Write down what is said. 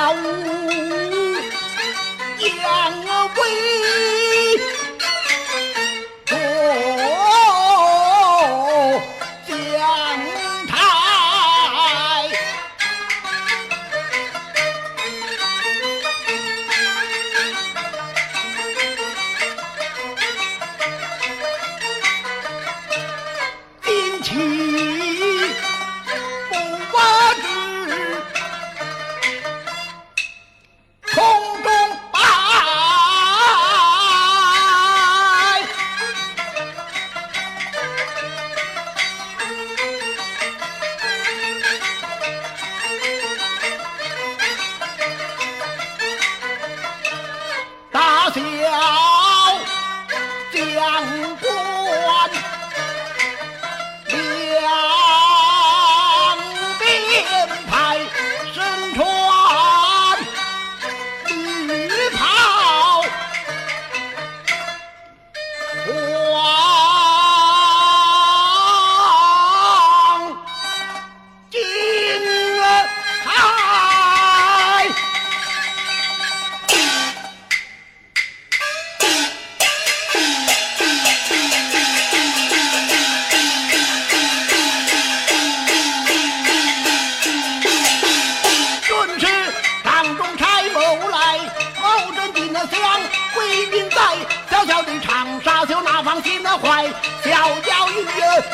武将威，坐将台，我想归隐在小小的长沙就那放心怀小小云月